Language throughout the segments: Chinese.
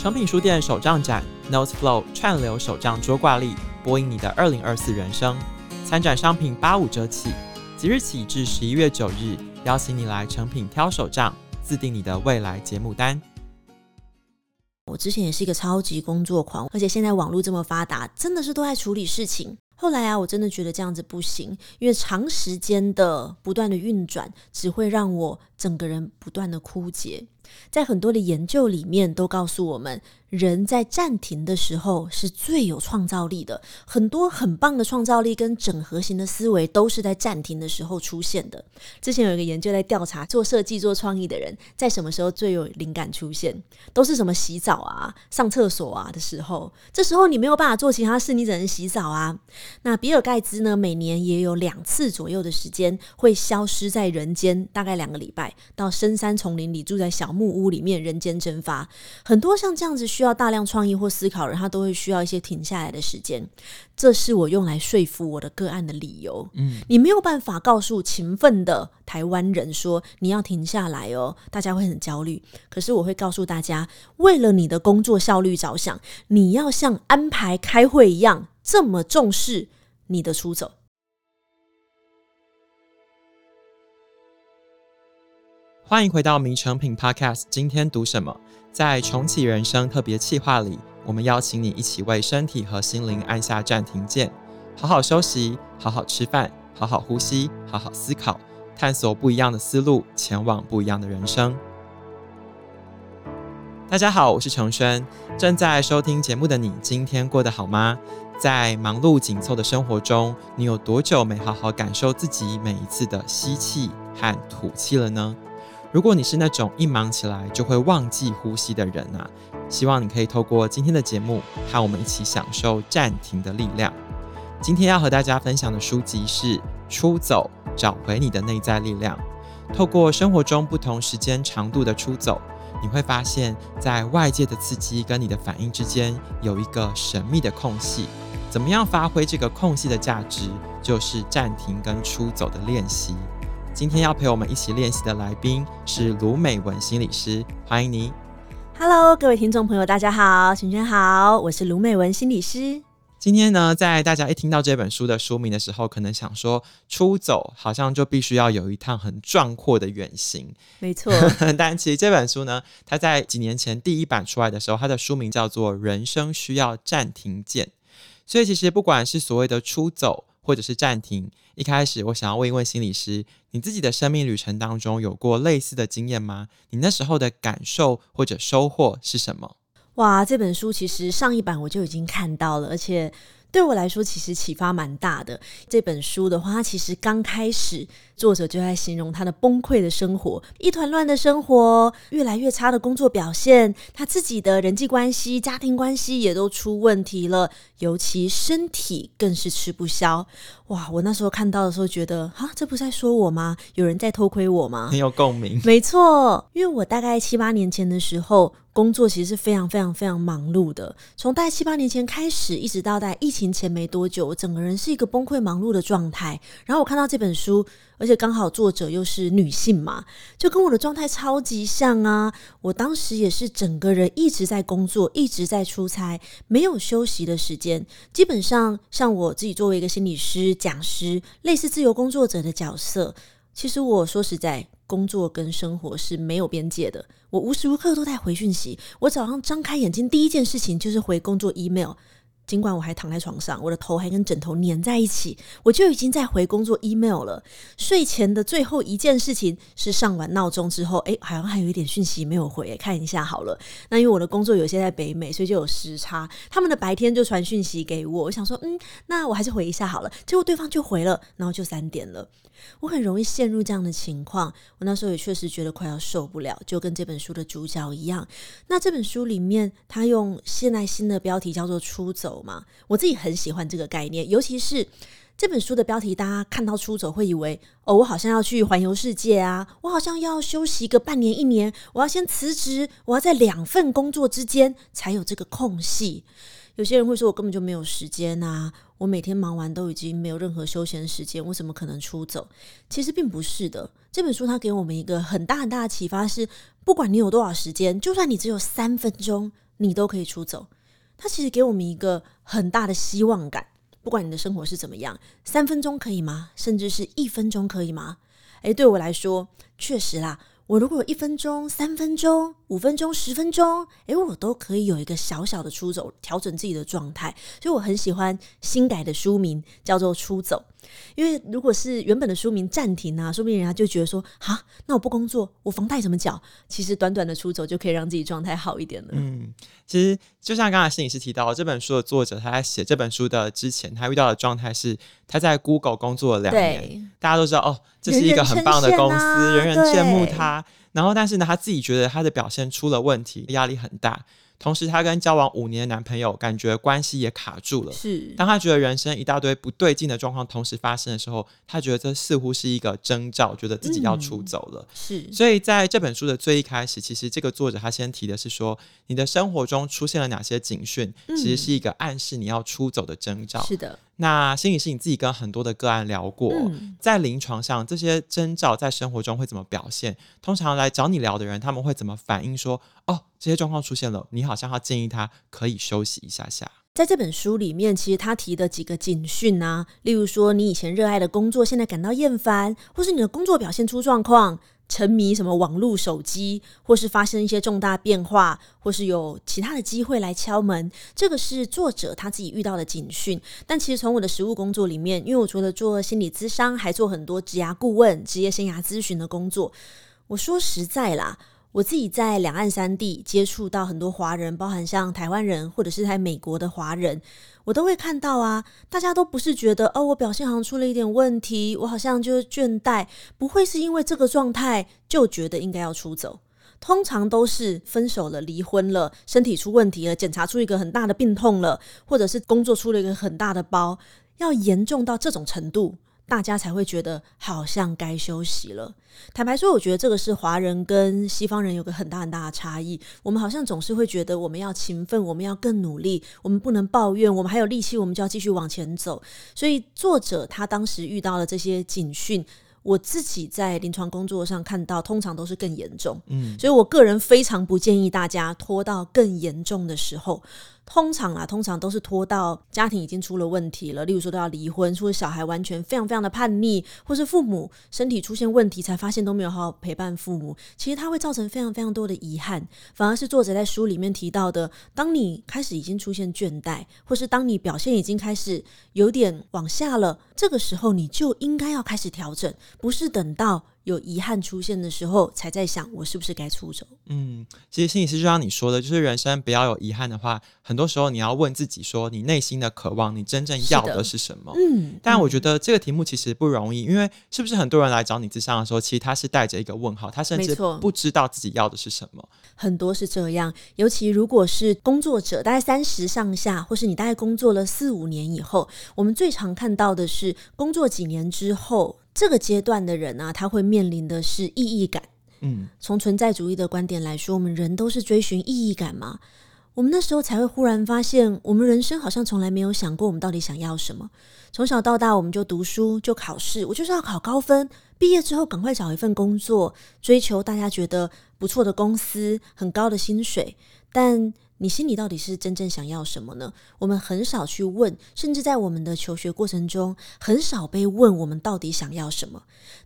诚品书店手账展，Notes Flow 串流手账桌挂历，播映你的二零二四人生。参展商品八五折起，即日起至十一月九日，邀请你来诚品挑手账，自定你的未来节目单。我之前也是一个超级工作狂，而且现在网络这么发达，真的是都在处理事情。后来啊，我真的觉得这样子不行，因为长时间的不断的运转，只会让我整个人不断的枯竭。在很多的研究里面都告诉我们，人在暂停的时候是最有创造力的。很多很棒的创造力跟整合型的思维都是在暂停的时候出现的。之前有一个研究在调查做设计、做创意的人在什么时候最有灵感出现，都是什么洗澡啊、上厕所啊的时候。这时候你没有办法做其他事，你只能洗澡啊。那比尔盖茨呢，每年也有两次左右的时间会消失在人间，大概两个礼拜，到深山丛林里住在小木屋里面，人间蒸发。很多像这样子需要大量创意或思考的人，他都会需要一些停下来的时间。这是我用来说服我的个案的理由。嗯，你没有办法告诉勤奋的台湾人说你要停下来哦，大家会很焦虑。可是我会告诉大家，为了你的工作效率着想，你要像安排开会一样这么重视你的出走。欢迎回到《名成品 Podcast》，今天读什么？在重启人生特别企划里，我们邀请你一起为身体和心灵按下暂停键，好好休息，好好吃饭，好好呼吸，好好思考，探索不一样的思路，前往不一样的人生。大家好，我是承轩，正在收听节目的你，今天过得好吗？在忙碌紧凑的生活中，你有多久没好好感受自己每一次的吸气和吐气了呢？如果你是那种一忙起来就会忘记呼吸的人啊，希望你可以透过今天的节目，和我们一起享受暂停的力量。今天要和大家分享的书籍是《出走：找回你的内在力量》。透过生活中不同时间长度的出走，你会发现在外界的刺激跟你的反应之间有一个神秘的空隙。怎么样发挥这个空隙的价值，就是暂停跟出走的练习。今天要陪我们一起练习的来宾是卢美文心理师，欢迎你。Hello，各位听众朋友，大家好，晨晨好，我是卢美文心理师。今天呢，在大家一听到这本书的书名的时候，可能想说出走，好像就必须要有一趟很壮阔的远行。没错，但其实这本书呢，它在几年前第一版出来的时候，它的书名叫做《人生需要暂停键》。所以其实不管是所谓的出走，或者是暂停。一开始，我想要问一问心理师，你自己的生命旅程当中有过类似的经验吗？你那时候的感受或者收获是什么？哇，这本书其实上一版我就已经看到了，而且。对我来说，其实启发蛮大的。这本书的话，它其实刚开始作者就在形容他的崩溃的生活，一团乱的生活，越来越差的工作表现，他自己的人际关系、家庭关系也都出问题了，尤其身体更是吃不消。哇！我那时候看到的时候，觉得啊，这不是在说我吗？有人在偷窥我吗？很有共鸣。没错，因为我大概七八年前的时候。工作其实是非常非常非常忙碌的，从大概七八年前开始，一直到在疫情前没多久，我整个人是一个崩溃忙碌的状态。然后我看到这本书，而且刚好作者又是女性嘛，就跟我的状态超级像啊！我当时也是整个人一直在工作，一直在出差，没有休息的时间。基本上，像我自己作为一个心理师、讲师，类似自由工作者的角色，其实我说实在。工作跟生活是没有边界的，我无时无刻都在回讯息。我早上张开眼睛，第一件事情就是回工作 email。尽管我还躺在床上，我的头还跟枕头粘在一起，我就已经在回工作 email 了。睡前的最后一件事情是上完闹钟之后，哎，好像还有一点讯息没有回，看一下好了。那因为我的工作有些在北美，所以就有时差，他们的白天就传讯息给我。我想说，嗯，那我还是回一下好了。结果对方就回了，然后就三点了。我很容易陷入这样的情况，我那时候也确实觉得快要受不了，就跟这本书的主角一样。那这本书里面，他用现在新的标题叫做“出走”嘛，我自己很喜欢这个概念，尤其是这本书的标题，大家看到“出走”会以为哦，我好像要去环游世界啊，我好像要休息个半年一年，我要先辞职，我要在两份工作之间才有这个空隙。有些人会说，我根本就没有时间啊，我每天忙完都已经没有任何休闲时间，我怎么可能出走？其实并不是的。这本书它给我们一个很大很大的启发是，不管你有多少时间，就算你只有三分钟，你都可以出走。它其实给我们一个很大的希望感，不管你的生活是怎么样，三分钟可以吗？甚至是一分钟可以吗？诶，对我来说，确实啦。我如果有一分钟、三分钟、五分钟、十分钟，诶，我都可以有一个小小的出走，调整自己的状态。所以我很喜欢新改的书名，叫做《出走》。因为如果是原本的书名暂停啊，说不定人家就觉得说，啊，那我不工作，我房贷怎么缴？其实短短的出走就可以让自己状态好一点了。嗯，其实就像刚才摄影师提到，这本书的作者他在写这本书的之前，他遇到的状态是他在 Google 工作了两年，大家都知道哦，这是一个很棒的公司，人人，啊、人人羡慕他。然后，但是呢，他自己觉得他的表现出了问题，压力很大。同时，她跟交往五年的男朋友感觉关系也卡住了。是，当她觉得人生一大堆不对劲的状况同时发生的时候，她觉得这似乎是一个征兆，觉得自己要出走了。嗯、是，所以在这本书的最一开始，其实这个作者他先提的是说，你的生活中出现了哪些警讯，其实是一个暗示你要出走的征兆。是的。那心理师你自己跟很多的个案聊过，嗯、在临床上这些征兆在生活中会怎么表现？通常来找你聊的人，他们会怎么反应说？说哦，这些状况出现了，你好像要建议他可以休息一下下。在这本书里面，其实他提的几个警讯啊，例如说你以前热爱的工作现在感到厌烦，或是你的工作表现出状况。沉迷什么网络手机，或是发生一些重大变化，或是有其他的机会来敲门，这个是作者他自己遇到的警讯。但其实从我的实务工作里面，因为我除了做心理咨商，还做很多职涯顾问、职业生涯咨询的工作。我说实在啦。我自己在两岸三地接触到很多华人，包含像台湾人或者是在美国的华人，我都会看到啊，大家都不是觉得哦，我表现好像出了一点问题，我好像就是倦怠，不会是因为这个状态就觉得应该要出走，通常都是分手了、离婚了、身体出问题了、检查出一个很大的病痛了，或者是工作出了一个很大的包，要严重到这种程度。大家才会觉得好像该休息了。坦白说，我觉得这个是华人跟西方人有个很大很大的差异。我们好像总是会觉得我们要勤奋，我们要更努力，我们不能抱怨，我们还有力气，我们就要继续往前走。所以，作者他当时遇到了这些警讯，我自己在临床工作上看到，通常都是更严重。嗯，所以我个人非常不建议大家拖到更严重的时候。通常啊，通常都是拖到家庭已经出了问题了，例如说都要离婚，或者小孩完全非常非常的叛逆，或是父母身体出现问题，才发现都没有好好陪伴父母。其实它会造成非常非常多的遗憾。反而是作者在书里面提到的，当你开始已经出现倦怠，或是当你表现已经开始有点往下了，这个时候你就应该要开始调整，不是等到。有遗憾出现的时候，才在想我是不是该出走。嗯，其实心理师就像你说的，就是人生不要有遗憾的话，很多时候你要问自己说，你内心的渴望，你真正要的是什么？嗯，但我觉得这个题目其实不容易，因为是不是很多人来找你咨商的时候，其实他是带着一个问号，他甚至不知道自己要的是什么。很多是这样，尤其如果是工作者，大概三十上下，或是你大概工作了四五年以后，我们最常看到的是工作几年之后。这个阶段的人啊，他会面临的是意义感。嗯，从存在主义的观点来说，我们人都是追寻意义感嘛。我们那时候才会忽然发现，我们人生好像从来没有想过，我们到底想要什么。从小到大，我们就读书，就考试，我就是要考高分，毕业之后赶快找一份工作，追求大家觉得不错的公司，很高的薪水，但。你心里到底是真正想要什么呢？我们很少去问，甚至在我们的求学过程中，很少被问我们到底想要什么。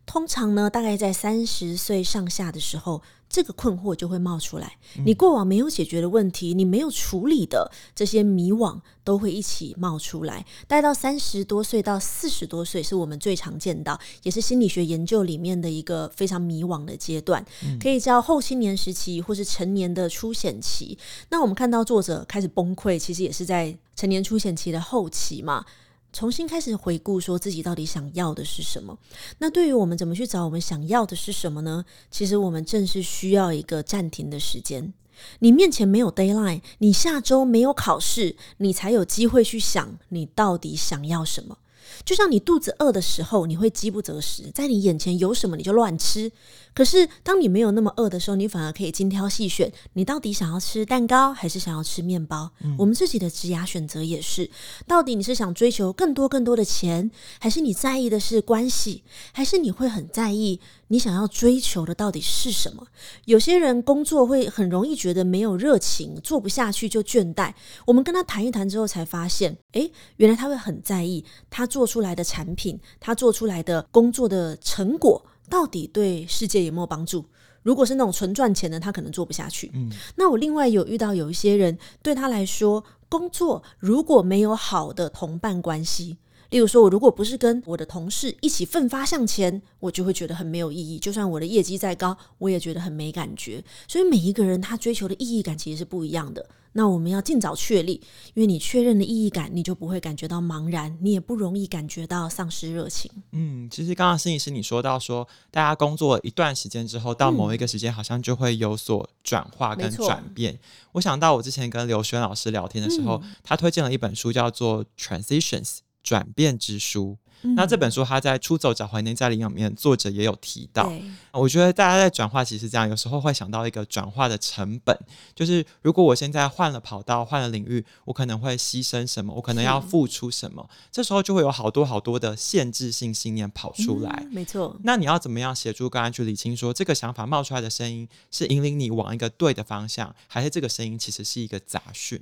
通常呢，大概在三十岁上下的时候。这个困惑就会冒出来，你过往没有解决的问题，你没有处理的这些迷惘，都会一起冒出来。待到三十多岁到四十多岁，是我们最常见到，也是心理学研究里面的一个非常迷惘的阶段，可以叫后青年时期，或是成年的初显期。那我们看到作者开始崩溃，其实也是在成年初显期的后期嘛。重新开始回顾，说自己到底想要的是什么？那对于我们怎么去找我们想要的是什么呢？其实我们正是需要一个暂停的时间。你面前没有 deadline，你下周没有考试，你才有机会去想你到底想要什么。就像你肚子饿的时候，你会饥不择食，在你眼前有什么你就乱吃。可是当你没有那么饿的时候，你反而可以精挑细选，你到底想要吃蛋糕还是想要吃面包？嗯、我们自己的职涯选择也是，到底你是想追求更多更多的钱，还是你在意的是关系，还是你会很在意你想要追求的到底是什么？有些人工作会很容易觉得没有热情，做不下去就倦怠。我们跟他谈一谈之后，才发现，诶，原来他会很在意他做出来的产品，他做出来的工作的成果。到底对世界有没有帮助？如果是那种纯赚钱的，他可能做不下去。嗯，那我另外有遇到有一些人，对他来说，工作如果没有好的同伴关系，例如说，我如果不是跟我的同事一起奋发向前，我就会觉得很没有意义。就算我的业绩再高，我也觉得很没感觉。所以每一个人他追求的意义感其实是不一样的。那我们要尽早确立，因为你确认的意义感，你就不会感觉到茫然，你也不容易感觉到丧失热情。嗯，其实刚刚心理师你说到说，大家工作一段时间之后，到某一个时间好像就会有所转化跟转变。嗯、我想到我之前跟刘轩老师聊天的时候，嗯、他推荐了一本书，叫做《Transitions》转变之书。那这本书，他在《出走找怀念在力量》里面，作者也有提到。我觉得大家在转化，其实这样，有时候会想到一个转化的成本，就是如果我现在换了跑道、换了领域，我可能会牺牲什么，我可能要付出什么，这时候就会有好多好多的限制性信念跑出来。嗯、没错。那你要怎么样协助个案去理清，说这个想法冒出来的声音是引领你往一个对的方向，还是这个声音其实是一个杂讯？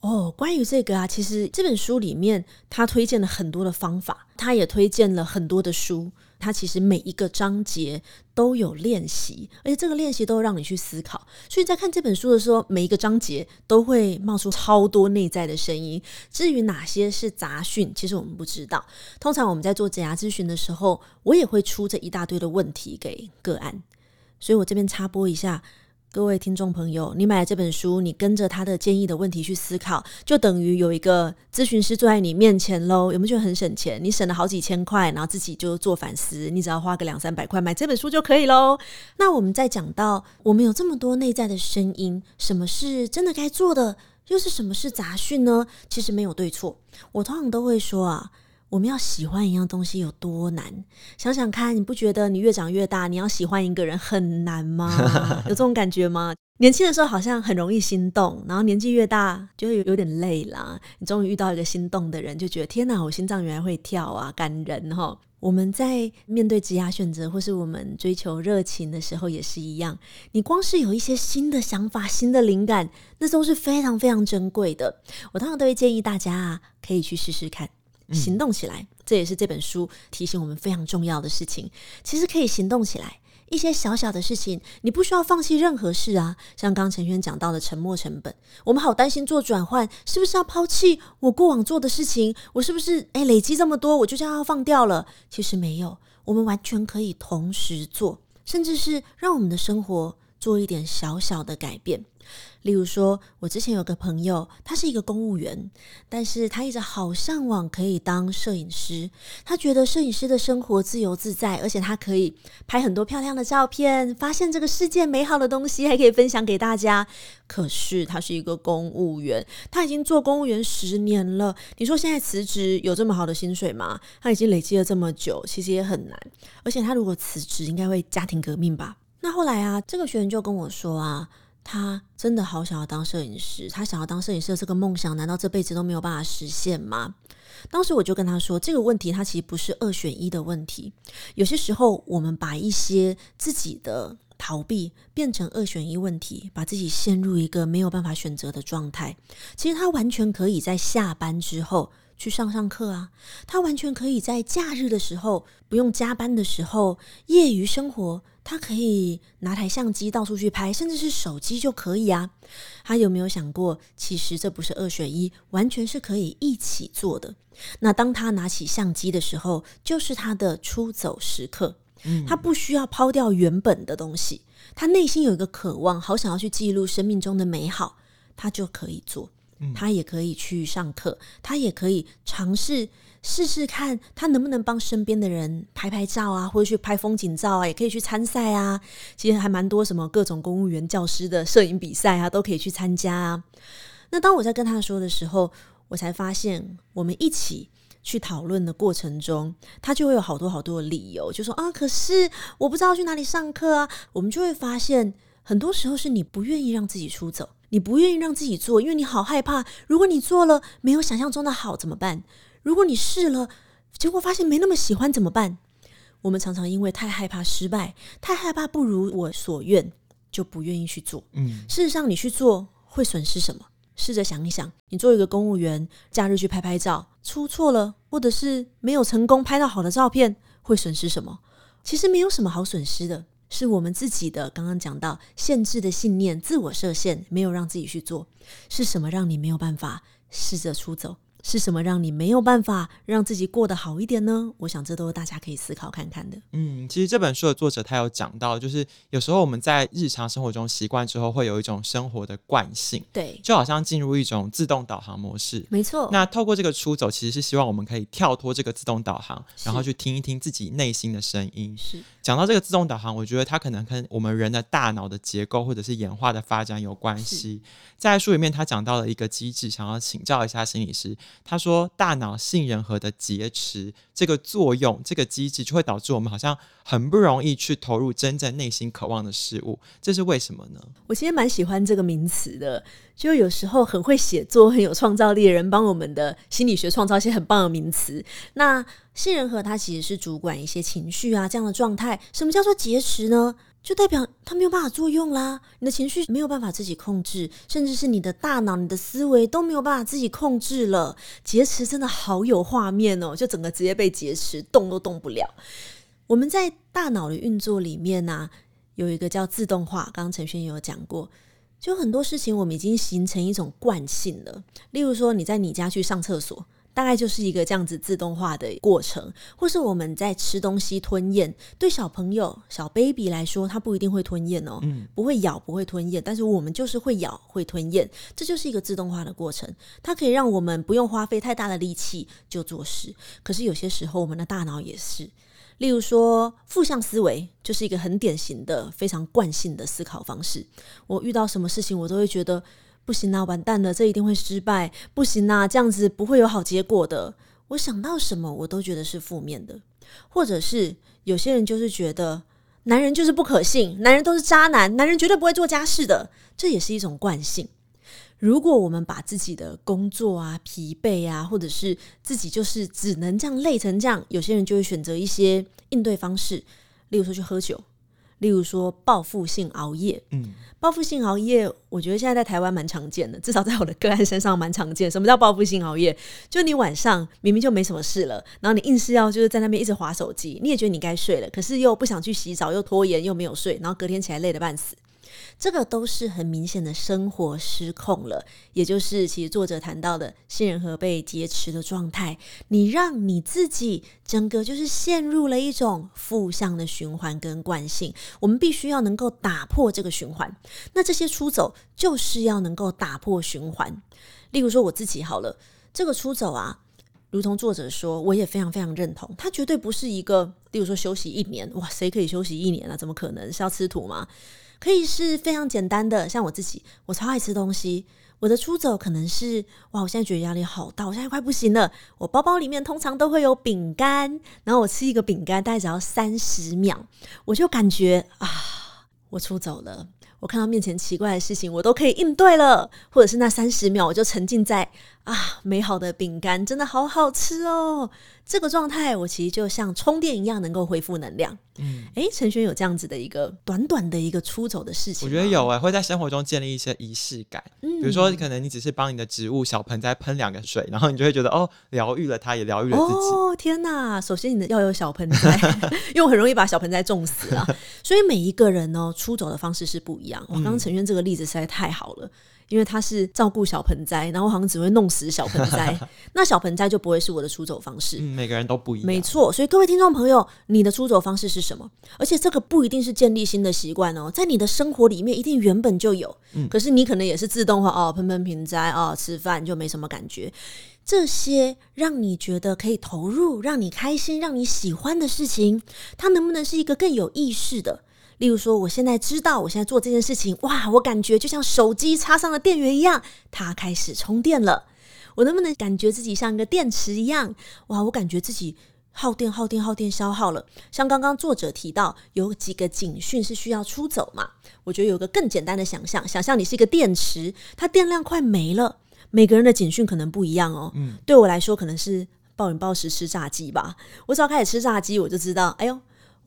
哦，关于这个啊，其实这本书里面他推荐了很多的方法，他也推荐了很多的书。他其实每一个章节都有练习，而且这个练习都让你去思考。所以在看这本书的时候，每一个章节都会冒出超多内在的声音。至于哪些是杂讯，其实我们不知道。通常我们在做职涯咨询的时候，我也会出这一大堆的问题给个案。所以我这边插播一下。各位听众朋友，你买了这本书，你跟着他的建议的问题去思考，就等于有一个咨询师坐在你面前喽。有没有觉得很省钱？你省了好几千块，然后自己就做反思，你只要花个两三百块买这本书就可以喽。那我们再讲到，我们有这么多内在的声音，什么是真的该做的，又是什么是杂讯呢？其实没有对错，我通常都会说啊。我们要喜欢一样东西有多难？想想看，你不觉得你越长越大，你要喜欢一个人很难吗？有这种感觉吗？年轻的时候好像很容易心动，然后年纪越大就会有有点累啦。你终于遇到一个心动的人，就觉得天哪，我心脏原来会跳啊，感人哈！我们在面对职业选择或是我们追求热情的时候也是一样。你光是有一些新的想法、新的灵感，那都是非常非常珍贵的。我通常都会建议大家啊，可以去试试看。行动起来，这也是这本书提醒我们非常重要的事情。其实可以行动起来，一些小小的事情，你不需要放弃任何事啊。像刚陈轩讲到的沉没成本，我们好担心做转换，是不是要抛弃我过往做的事情？我是不是诶累积这么多，我就这样要放掉了？其实没有，我们完全可以同时做，甚至是让我们的生活做一点小小的改变。例如说，我之前有个朋友，他是一个公务员，但是他一直好向往可以当摄影师。他觉得摄影师的生活自由自在，而且他可以拍很多漂亮的照片，发现这个世界美好的东西，还可以分享给大家。可是他是一个公务员，他已经做公务员十年了。你说现在辞职有这么好的薪水吗？他已经累积了这么久，其实也很难。而且他如果辞职，应该会家庭革命吧？那后来啊，这个学员就跟我说啊。他真的好想要当摄影师，他想要当摄影师的这个梦想，难道这辈子都没有办法实现吗？当时我就跟他说，这个问题它其实不是二选一的问题。有些时候，我们把一些自己的逃避变成二选一问题，把自己陷入一个没有办法选择的状态。其实他完全可以在下班之后去上上课啊，他完全可以在假日的时候，不用加班的时候，业余生活。他可以拿台相机到处去拍，甚至是手机就可以啊。他有没有想过，其实这不是二选一，完全是可以一起做的。那当他拿起相机的时候，就是他的出走时刻。嗯，他不需要抛掉原本的东西，他内心有一个渴望，好想要去记录生命中的美好，他就可以做。他也可以去上课，他也可以尝试。试试看，他能不能帮身边的人拍拍照啊，或者去拍风景照啊，也可以去参赛啊。其实还蛮多什么各种公务员、教师的摄影比赛啊，都可以去参加啊。那当我在跟他说的时候，我才发现，我们一起去讨论的过程中，他就会有好多好多的理由，就说啊，可是我不知道去哪里上课啊。我们就会发现，很多时候是你不愿意让自己出走，你不愿意让自己做，因为你好害怕，如果你做了没有想象中的好怎么办？如果你试了，结果发现没那么喜欢怎么办？我们常常因为太害怕失败，太害怕不如我所愿，就不愿意去做。嗯，事实上，你去做会损失什么？试着想一想，你做一个公务员，假日去拍拍照，出错了，或者是没有成功拍到好的照片，会损失什么？其实没有什么好损失的，是我们自己的刚刚讲到限制的信念、自我设限，没有让自己去做。是什么让你没有办法试着出走？是什么让你没有办法让自己过得好一点呢？我想这都是大家可以思考看看的。嗯，其实这本书的作者他有讲到，就是有时候我们在日常生活中习惯之后，会有一种生活的惯性，对，就好像进入一种自动导航模式。没错。那透过这个出走，其实是希望我们可以跳脱这个自动导航，然后去听一听自己内心的声音。是。讲到这个自动导航，我觉得它可能跟我们人的大脑的结构或者是演化的发展有关系。在书里面，他讲到了一个机制，想要请教一下心理师。他说，大脑杏仁核的劫持这个作用，这个机制就会导致我们好像很不容易去投入真正内心渴望的事物。这是为什么呢？我其实蛮喜欢这个名词的，就有时候很会写作、很有创造力的人，帮我们的心理学创造一些很棒的名词。那杏仁核它其实是主管一些情绪啊这样的状态。什么叫做劫持呢？就代表它没有办法作用啦，你的情绪没有办法自己控制，甚至是你的大脑、你的思维都没有办法自己控制了。劫持真的好有画面哦，就整个直接被劫持，动都动不了。我们在大脑的运作里面呢、有一个叫自动化，刚刚陈轩也有讲过，就很多事情我们已经形成一种惯性了。例如说，你在你家去上厕所。大概就是一个这样子自动化的过程，或是我们在吃东西吞咽。对小朋友、小 baby 来说，他不一定会吞咽哦，嗯，不会咬，不会吞咽。但是我们就是会咬，会吞咽，这就是一个自动化的过程。它可以让我们不用花费太大的力气就做事。可是有些时候，我们的大脑也是，例如说负向思维，就是一个很典型的、非常惯性的思考方式。我遇到什么事情，我都会觉得。不行啊，完蛋了，这一定会失败。不行啊，这样子不会有好结果的。我想到什么，我都觉得是负面的，或者是有些人就是觉得男人就是不可信，男人都是渣男，男人绝对不会做家事的，这也是一种惯性。如果我们把自己的工作啊、疲惫啊，或者是自己就是只能这样累成这样，有些人就会选择一些应对方式，例如说去喝酒。例如说报复性熬夜，嗯，报复性熬夜，我觉得现在在台湾蛮常见的，至少在我的个案身上蛮常见。什么叫报复性熬夜？就你晚上明明就没什么事了，然后你硬是要就是在那边一直划手机，你也觉得你该睡了，可是又不想去洗澡，又拖延，又没有睡，然后隔天起来累得半死。这个都是很明显的生活失控了，也就是其实作者谈到的杏仁核被劫持的状态，你让你自己整个就是陷入了一种负向的循环跟惯性，我们必须要能够打破这个循环。那这些出走就是要能够打破循环。例如说我自己好了，这个出走啊，如同作者说，我也非常非常认同，它绝对不是一个，例如说休息一年，哇，谁可以休息一年啊？怎么可能？是要吃土吗？可以是非常简单的，像我自己，我超爱吃东西。我的出走可能是，哇，我现在觉得压力好大，我现在快不行了。我包包里面通常都会有饼干，然后我吃一个饼干大概只要三十秒，我就感觉啊，我出走了。我看到面前奇怪的事情，我都可以应对了，或者是那三十秒，我就沉浸在啊，美好的饼干真的好好吃哦。这个状态，我其实就像充电一样，能够恢复能量。嗯，哎，陈轩有这样子的一个短短的一个出走的事情，我觉得有哎、欸，会在生活中建立一些仪式感。嗯，比如说，可能你只是帮你的植物小盆栽喷两个水，然后你就会觉得哦，疗愈了它，也疗愈了自己。哦，天哪！首先，你的要有小盆栽，因为我很容易把小盆栽种死啊。所以每一个人呢，出走的方式是不一样。我刚刚陈轩这个例子实在太好了。因为他是照顾小盆栽，然后好像只会弄死小盆栽，那小盆栽就不会是我的出走方式。嗯，每个人都不一样。没错，所以各位听众朋友，你的出走方式是什么？而且这个不一定是建立新的习惯哦，在你的生活里面一定原本就有。嗯，可是你可能也是自动化哦，喷喷盆栽哦，吃饭就没什么感觉。这些让你觉得可以投入、让你开心、让你喜欢的事情，它能不能是一个更有意识的？例如说，我现在知道，我现在做这件事情，哇，我感觉就像手机插上了电源一样，它开始充电了。我能不能感觉自己像一个电池一样？哇，我感觉自己耗电、耗电、耗电，消耗了。像刚刚作者提到，有几个警讯是需要出走嘛？我觉得有个更简单的想象，想象你是一个电池，它电量快没了。每个人的警讯可能不一样哦。嗯，对我来说，可能是暴饮暴食吃炸鸡吧。我只要开始吃炸鸡，我就知道，哎呦。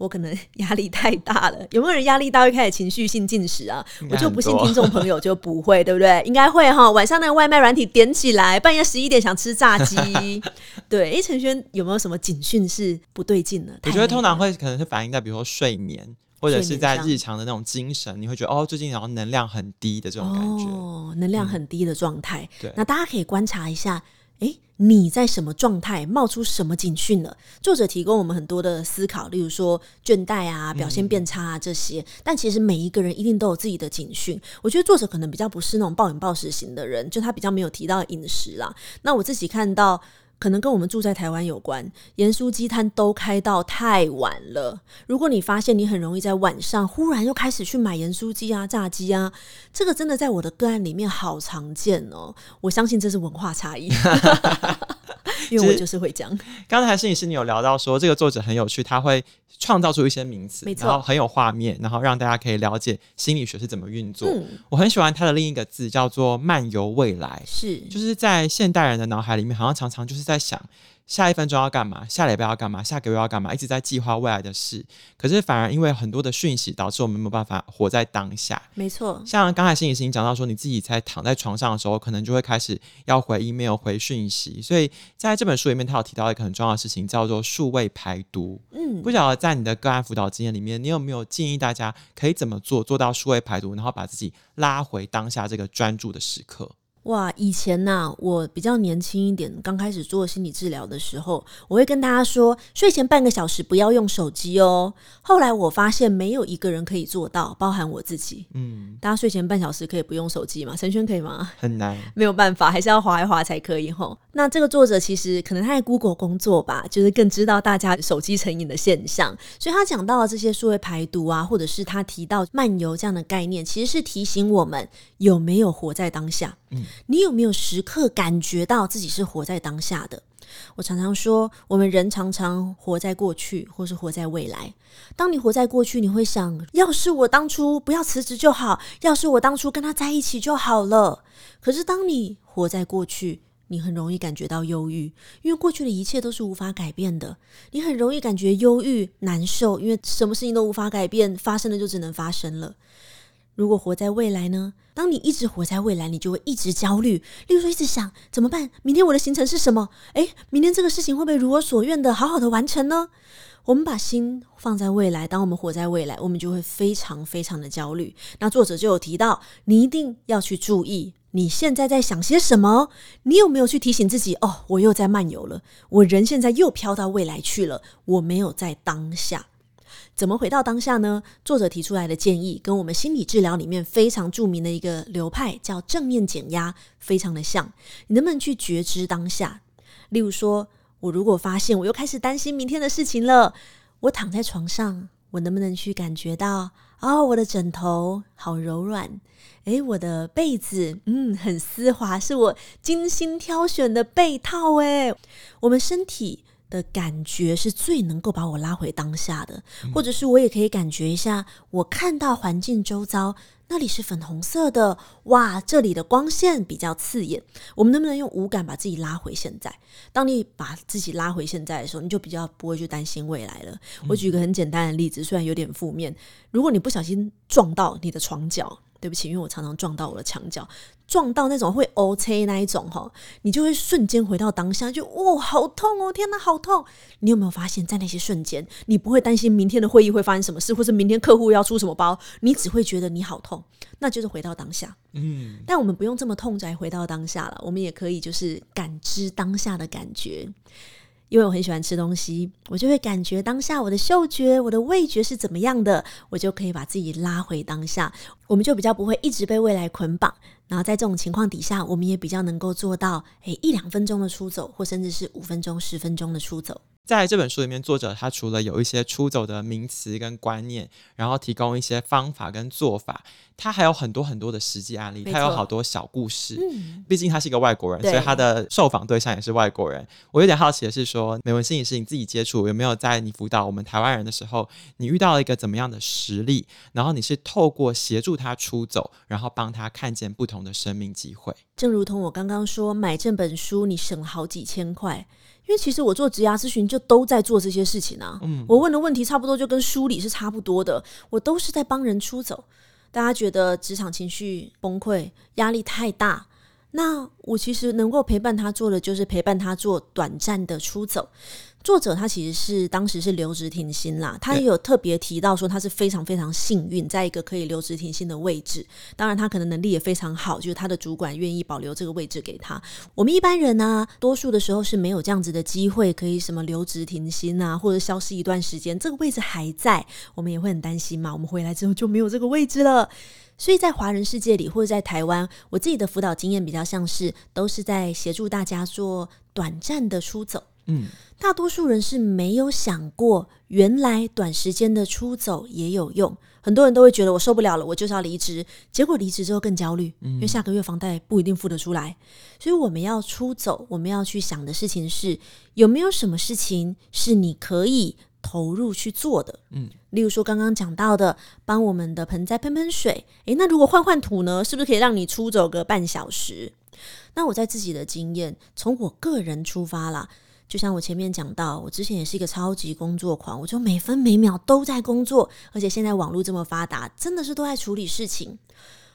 我可能压力太大了，有没有人压力大会开始情绪性进食啊？我就不信听众朋友就不会，对不对？应该会哈。晚上那个外卖软体点起来，半夜十一点想吃炸鸡，对。哎，陈轩有没有什么警讯是不对劲的？我觉得通常会可能是反映在比如说睡眠，或者是在日常的那种精神，你会觉得哦，最近然后能量很低的这种感觉，哦，能量很低的状态。嗯、对，那大家可以观察一下。诶，你在什么状态？冒出什么警讯了？作者提供我们很多的思考，例如说倦怠啊、表现变差啊这些。嗯、但其实每一个人一定都有自己的警讯。我觉得作者可能比较不是那种暴饮暴食型的人，就他比较没有提到饮食啦。那我自己看到。可能跟我们住在台湾有关，盐酥鸡摊都开到太晚了。如果你发现你很容易在晚上忽然又开始去买盐酥鸡啊、炸鸡啊，这个真的在我的个案里面好常见哦。我相信这是文化差异。因为我就是会讲。刚才摄影师你有聊到说，这个作者很有趣，他会创造出一些名词，然后很有画面，然后让大家可以了解心理学是怎么运作。嗯、我很喜欢他的另一个字叫做“漫游未来”，是就是在现代人的脑海里面，好像常常就是在想。下一分钟要干嘛？下礼拜要干嘛？下个月要干嘛？一直在计划未来的事，可是反而因为很多的讯息，导致我们没有办法活在当下。没错，像刚才心理师讲到说，你自己在躺在床上的时候，可能就会开始要回 email、回讯息。所以在这本书里面，他有提到一个很重要的事情，叫做数位排毒。嗯，不晓得在你的个案辅导经验里面，你有没有建议大家可以怎么做，做到数位排毒，然后把自己拉回当下这个专注的时刻？哇，以前呐、啊，我比较年轻一点，刚开始做心理治疗的时候，我会跟大家说，睡前半个小时不要用手机哦。后来我发现没有一个人可以做到，包含我自己。嗯，大家睡前半小时可以不用手机吗？陈轩可以吗？很难，没有办法，还是要划一划才可以吼。那这个作者其实可能他在 Google 工作吧，就是更知道大家手机成瘾的现象，所以他讲到了这些数位排毒啊，或者是他提到漫游这样的概念，其实是提醒我们有没有活在当下。你有没有时刻感觉到自己是活在当下的？我常常说，我们人常常活在过去，或是活在未来。当你活在过去，你会想，要是我当初不要辞职就好，要是我当初跟他在一起就好了。可是当你活在过去，你很容易感觉到忧郁，因为过去的一切都是无法改变的。你很容易感觉忧郁、难受，因为什么事情都无法改变，发生的就只能发生了。如果活在未来呢？当你一直活在未来，你就会一直焦虑。例如说，一直想怎么办？明天我的行程是什么？诶，明天这个事情会不会如我所愿的好好的完成呢？我们把心放在未来，当我们活在未来，我们就会非常非常的焦虑。那作者就有提到，你一定要去注意你现在在想些什么。你有没有去提醒自己？哦，我又在漫游了，我人现在又飘到未来去了，我没有在当下。怎么回到当下呢？作者提出来的建议跟我们心理治疗里面非常著名的一个流派叫正面减压，非常的像。你能不能去觉知当下？例如说，我如果发现我又开始担心明天的事情了，我躺在床上，我能不能去感觉到，哦，我的枕头好柔软，诶，我的被子，嗯，很丝滑，是我精心挑选的被套，诶，我们身体。的感觉是最能够把我拉回当下的，或者是我也可以感觉一下，我看到环境周遭那里是粉红色的，哇，这里的光线比较刺眼。我们能不能用五感把自己拉回现在？当你把自己拉回现在的时候，你就比较不会去担心未来了。我举个很简单的例子，虽然有点负面，如果你不小心撞到你的床角。对不起，因为我常常撞到我的墙角，撞到那种会 OK 那一种哈，你就会瞬间回到当下，就哦，好痛哦，天哪，好痛！你有没有发现，在那些瞬间，你不会担心明天的会议会发生什么事，或是明天客户要出什么包，你只会觉得你好痛，那就是回到当下。嗯，但我们不用这么痛才回到当下了，我们也可以就是感知当下的感觉。因为我很喜欢吃东西，我就会感觉当下我的嗅觉、我的味觉是怎么样的，我就可以把自己拉回当下，我们就比较不会一直被未来捆绑。然后在这种情况底下，我们也比较能够做到，诶，一两分钟的出走，或甚至是五分钟、十分钟的出走。在这本书里面，作者他除了有一些出走的名词跟观念，然后提供一些方法跟做法，他还有很多很多的实际案例，他有好多小故事。嗯，毕竟他是一个外国人，所以他的受访对象也是外国人。我有点好奇的是说，说美文心理师你自己接触有没有在你辅导我们台湾人的时候，你遇到了一个怎么样的实例？然后你是透过协助他出走，然后帮他看见不同的生命机会。正如同我刚刚说，买这本书你省了好几千块。因为其实我做职涯咨询就都在做这些事情啊，嗯，我问的问题差不多就跟梳理是差不多的，我都是在帮人出走。大家觉得职场情绪崩溃，压力太大，那我其实能够陪伴他做的就是陪伴他做短暂的出走。作者他其实是当时是留职停薪啦，他也有特别提到说他是非常非常幸运，在一个可以留职停薪的位置。当然他可能能力也非常好，就是他的主管愿意保留这个位置给他。我们一般人呢、啊，多数的时候是没有这样子的机会，可以什么留职停薪啊，或者消失一段时间，这个位置还在，我们也会很担心嘛。我们回来之后就没有这个位置了。所以在华人世界里，或者在台湾，我自己的辅导经验比较像是都是在协助大家做短暂的出走。嗯，大多数人是没有想过，原来短时间的出走也有用。很多人都会觉得我受不了了，我就是要离职。结果离职之后更焦虑，因为下个月房贷不一定付得出来。所以我们要出走，我们要去想的事情是，有没有什么事情是你可以投入去做的？嗯，例如说刚刚讲到的，帮我们的盆栽喷喷水。诶，那如果换换土呢？是不是可以让你出走个半小时？那我在自己的经验，从我个人出发啦。就像我前面讲到，我之前也是一个超级工作狂，我就每分每秒都在工作，而且现在网络这么发达，真的是都在处理事情。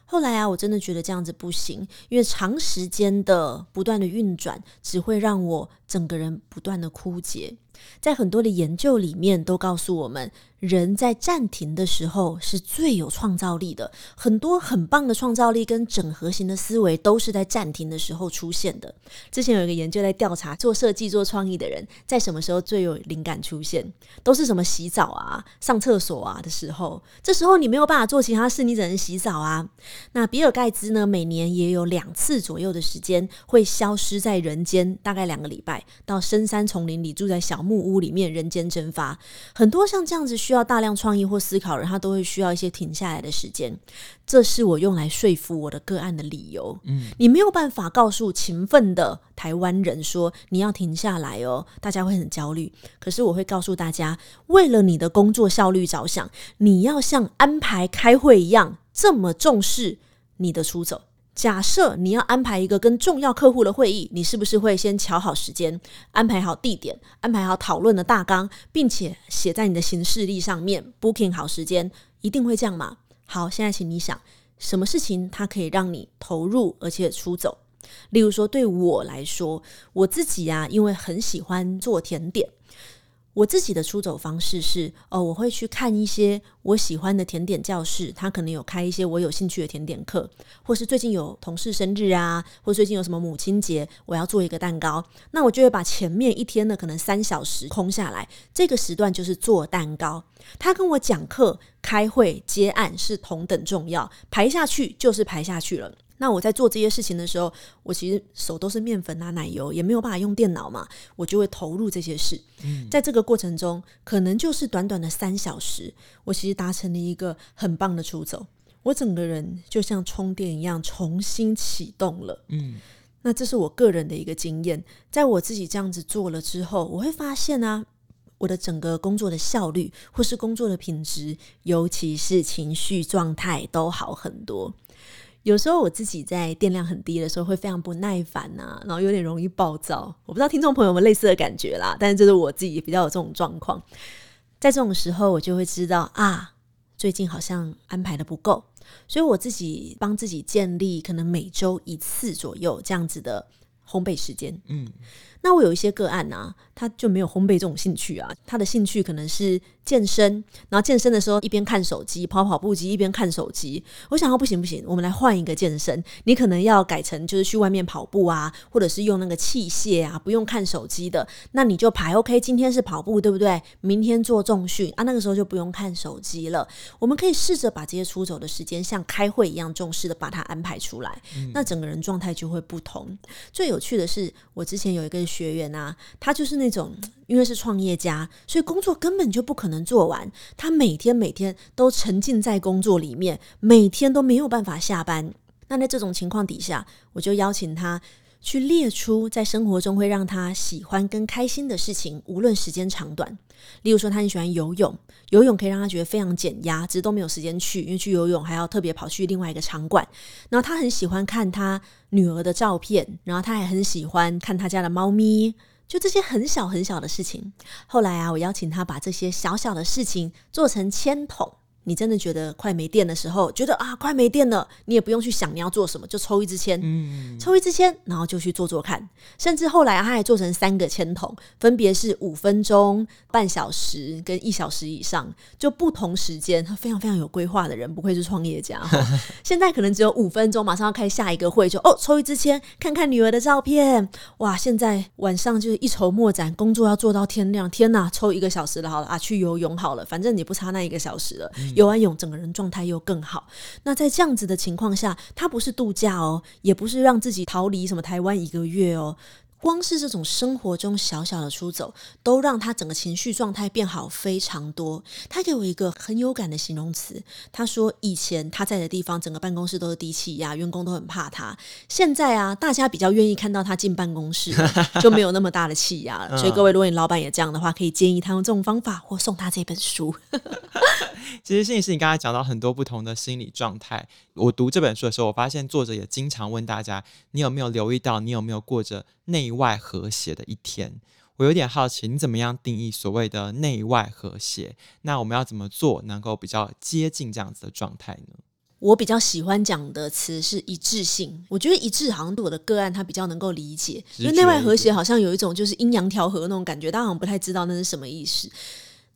后来啊，我真的觉得这样子不行，因为长时间的不断的运转，只会让我整个人不断的枯竭。在很多的研究里面都告诉我们，人在暂停的时候是最有创造力的。很多很棒的创造力跟整合型的思维都是在暂停的时候出现的。之前有一个研究在调查做设计、做创意的人在什么时候最有灵感出现，都是什么洗澡啊、上厕所啊的时候。这时候你没有办法做其他事，你只能洗澡啊。那比尔盖茨呢，每年也有两次左右的时间会消失在人间，大概两个礼拜，到深山丛林里住在小木屋里面，人间蒸发。很多像这样子需要大量创意或思考的人，他都会需要一些停下来的时间。这是我用来说服我的个案的理由。嗯，你没有办法告诉勤奋的台湾人说你要停下来哦，大家会很焦虑。可是我会告诉大家，为了你的工作效率着想，你要像安排开会一样，这么重视你的出走。假设你要安排一个跟重要客户的会议，你是不是会先瞧好时间，安排好地点，安排好讨论的大纲，并且写在你的行事历上面，booking 好时间，一定会这样吗？好，现在请你想，什么事情它可以让你投入而且出走？例如说，对我来说，我自己啊，因为很喜欢做甜点。我自己的出走方式是，哦，我会去看一些我喜欢的甜点教室，他可能有开一些我有兴趣的甜点课，或是最近有同事生日啊，或最近有什么母亲节，我要做一个蛋糕，那我就会把前面一天的可能三小时空下来，这个时段就是做蛋糕。他跟我讲课、开会、接案是同等重要，排下去就是排下去了。那我在做这些事情的时候，我其实手都是面粉啊、奶油，也没有办法用电脑嘛，我就会投入这些事。嗯，在这个过程中，可能就是短短的三小时，我其实达成了一个很棒的出走，我整个人就像充电一样重新启动了。嗯，那这是我个人的一个经验，在我自己这样子做了之后，我会发现啊，我的整个工作的效率或是工作的品质，尤其是情绪状态都好很多。有时候我自己在电量很低的时候会非常不耐烦呐、啊，然后有点容易暴躁。我不知道听众朋友们类似的感觉啦，但是就是我自己比较有这种状况。在这种时候，我就会知道啊，最近好像安排的不够，所以我自己帮自己建立可能每周一次左右这样子的烘焙时间。嗯，那我有一些个案啊，他就没有烘焙这种兴趣啊，他的兴趣可能是健身，然后健身的时候一边看手机，跑跑步机一边看手机。我想要不行不行，我们来换一个健身，你可能要改成就是去外面跑步啊，或者是用那个器械啊，不用看手机的。那你就排 OK，今天是跑步，对不对？明天做重训啊，那个时候就不用看手机了。我们可以试着把这些出走的时间像开会一样重视的把它安排出来，嗯、那整个人状态就会不同。最有趣的是，我之前有一个学员啊，他就是那种。因为是创业家，所以工作根本就不可能做完。他每天每天都沉浸在工作里面，每天都没有办法下班。那在这种情况底下，我就邀请他去列出在生活中会让他喜欢跟开心的事情，无论时间长短。例如说，他很喜欢游泳，游泳可以让他觉得非常减压，只是都没有时间去，因为去游泳还要特别跑去另外一个场馆。然后他很喜欢看他女儿的照片，然后他还很喜欢看他家的猫咪。就这些很小很小的事情，后来啊，我邀请他把这些小小的事情做成签筒。你真的觉得快没电的时候，觉得啊快没电了，你也不用去想你要做什么，就抽一支签，嗯、抽一支签，然后就去做做看。甚至后来啊，他还做成三个签筒，分别是五分钟、半小时跟一小时以上，就不同时间。他非常非常有规划的人，不愧是创业家。现在可能只有五分钟，马上要开下一个会，就哦抽一支签，看看女儿的照片。哇，现在晚上就是一筹莫展，工作要做到天亮。天哪，抽一个小时了，好了啊，去游泳好了，反正你不差那一个小时了。嗯游完泳，整个人状态又更好。那在这样子的情况下，他不是度假哦，也不是让自己逃离什么台湾一个月哦。光是这种生活中小小的出走，都让他整个情绪状态变好非常多。他给我一个很有感的形容词，他说：“以前他在的地方，整个办公室都是低气压，员工都很怕他。现在啊，大家比较愿意看到他进办公室，就没有那么大的气压了。所以各位，如果你老板也这样的话，可以建议他用这种方法，或送他这本书。”其实，心理师，你刚才讲到很多不同的心理状态。我读这本书的时候，我发现作者也经常问大家：你有没有留意到，你有没有过着内外和谐的一天？我有点好奇，你怎么样定义所谓的内外和谐？那我们要怎么做，能够比较接近这样子的状态呢？我比较喜欢讲的词是一致性。我觉得一致好像对我的个案他比较能够理解，因为内外和谐好像有一种就是阴阳调和那种感觉，大家好像不太知道那是什么意思。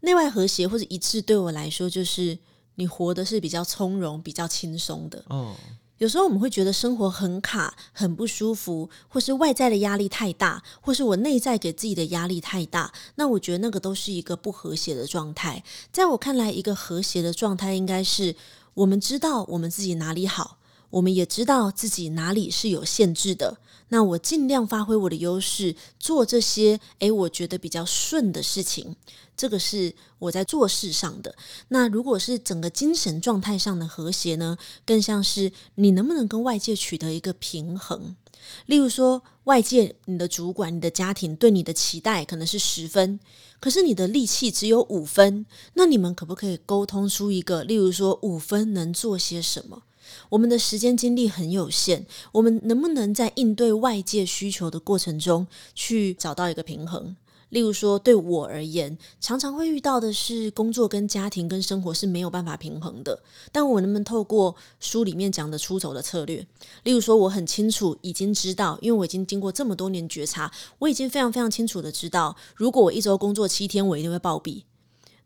内外和谐或者一致对我来说就是。你活的是比较从容、比较轻松的。哦，有时候我们会觉得生活很卡、很不舒服，或是外在的压力太大，或是我内在给自己的压力太大。那我觉得那个都是一个不和谐的状态。在我看来，一个和谐的状态应该是我们知道我们自己哪里好，我们也知道自己哪里是有限制的。那我尽量发挥我的优势，做这些诶，我觉得比较顺的事情。这个是我在做事上的。那如果是整个精神状态上的和谐呢？更像是你能不能跟外界取得一个平衡？例如说，外界你的主管、你的家庭对你的期待可能是十分，可是你的力气只有五分，那你们可不可以沟通出一个？例如说，五分能做些什么？我们的时间精力很有限，我们能不能在应对外界需求的过程中去找到一个平衡？例如说，对我而言，常常会遇到的是工作跟家庭跟生活是没有办法平衡的。但我能不能透过书里面讲的出走的策略，例如说，我很清楚已经知道，因为我已经经过这么多年觉察，我已经非常非常清楚的知道，如果我一周工作七天，我一定会暴毙。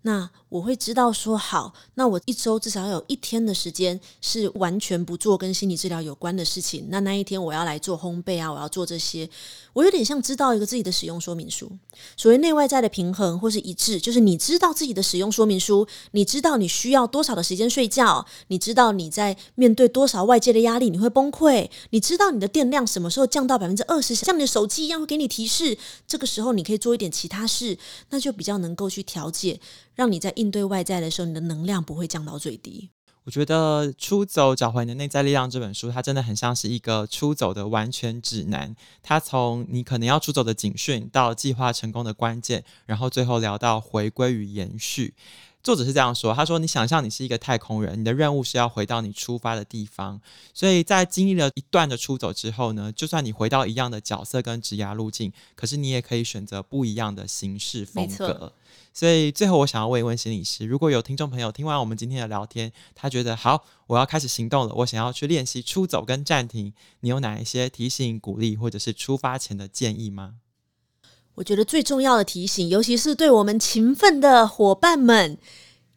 那我会知道说好，那我一周至少有一天的时间是完全不做跟心理治疗有关的事情。那那一天我要来做烘焙啊，我要做这些。我有点像知道一个自己的使用说明书。所谓内外在的平衡或是一致，就是你知道自己的使用说明书，你知道你需要多少的时间睡觉，你知道你在面对多少外界的压力你会崩溃，你知道你的电量什么时候降到百分之二十，像你的手机一样会给你提示。这个时候你可以做一点其他事，那就比较能够去调节。让你在应对外在的时候，你的能量不会降到最低。我觉得《出走，找回你的内在力量》这本书，它真的很像是一个出走的完全指南。它从你可能要出走的警讯，到计划成功的关键，然后最后聊到回归与延续。作者是这样说：“他说，你想象你是一个太空人，你的任务是要回到你出发的地方。所以在经历了一段的出走之后呢，就算你回到一样的角色跟职涯路径，可是你也可以选择不一样的行事风格。”所以最后，我想要问一问心理师：如果有听众朋友听完我们今天的聊天，他觉得好，我要开始行动了，我想要去练习出走跟暂停，你有哪一些提醒、鼓励或者是出发前的建议吗？我觉得最重要的提醒，尤其是对我们勤奋的伙伴们，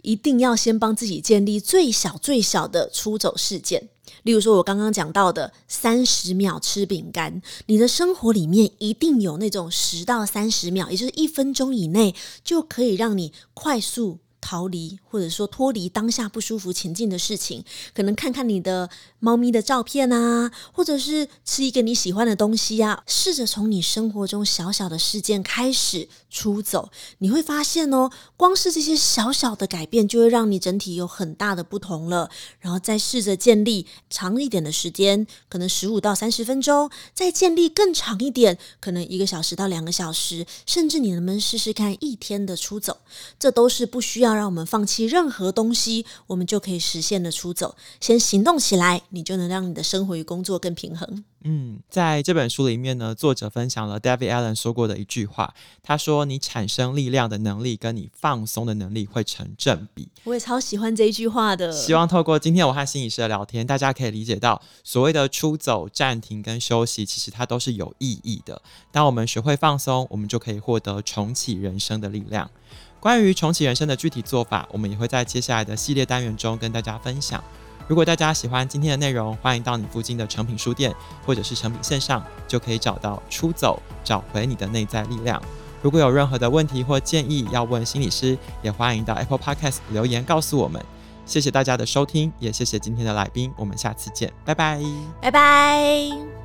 一定要先帮自己建立最小最小的出走事件。例如说，我刚刚讲到的三十秒吃饼干，你的生活里面一定有那种十到三十秒，也就是一分钟以内，就可以让你快速。逃离，或者说脱离当下不舒服情境的事情，可能看看你的猫咪的照片啊，或者是吃一个你喜欢的东西啊，试着从你生活中小小的事件开始出走，你会发现哦，光是这些小小的改变，就会让你整体有很大的不同了。然后再试着建立长一点的时间，可能十五到三十分钟，再建立更长一点，可能一个小时到两个小时，甚至你能不能试试看一天的出走？这都是不需要。要让我们放弃任何东西，我们就可以实现的出走。先行动起来，你就能让你的生活与工作更平衡。嗯，在这本书里面呢，作者分享了 David Allen 说过的一句话，他说：“你产生力量的能力跟你放松的能力会成正比。”我也超喜欢这一句话的。希望透过今天我和心理师的聊天，大家可以理解到，所谓的出走、暂停跟休息，其实它都是有意义的。当我们学会放松，我们就可以获得重启人生的力量。关于重启人生的具体做法，我们也会在接下来的系列单元中跟大家分享。如果大家喜欢今天的内容，欢迎到你附近的诚品书店或者是诚品线上，就可以找到《出走，找回你的内在力量》。如果有任何的问题或建议要问心理师，也欢迎到 Apple Podcast 留言告诉我们。谢谢大家的收听，也谢谢今天的来宾，我们下次见，拜拜，拜拜。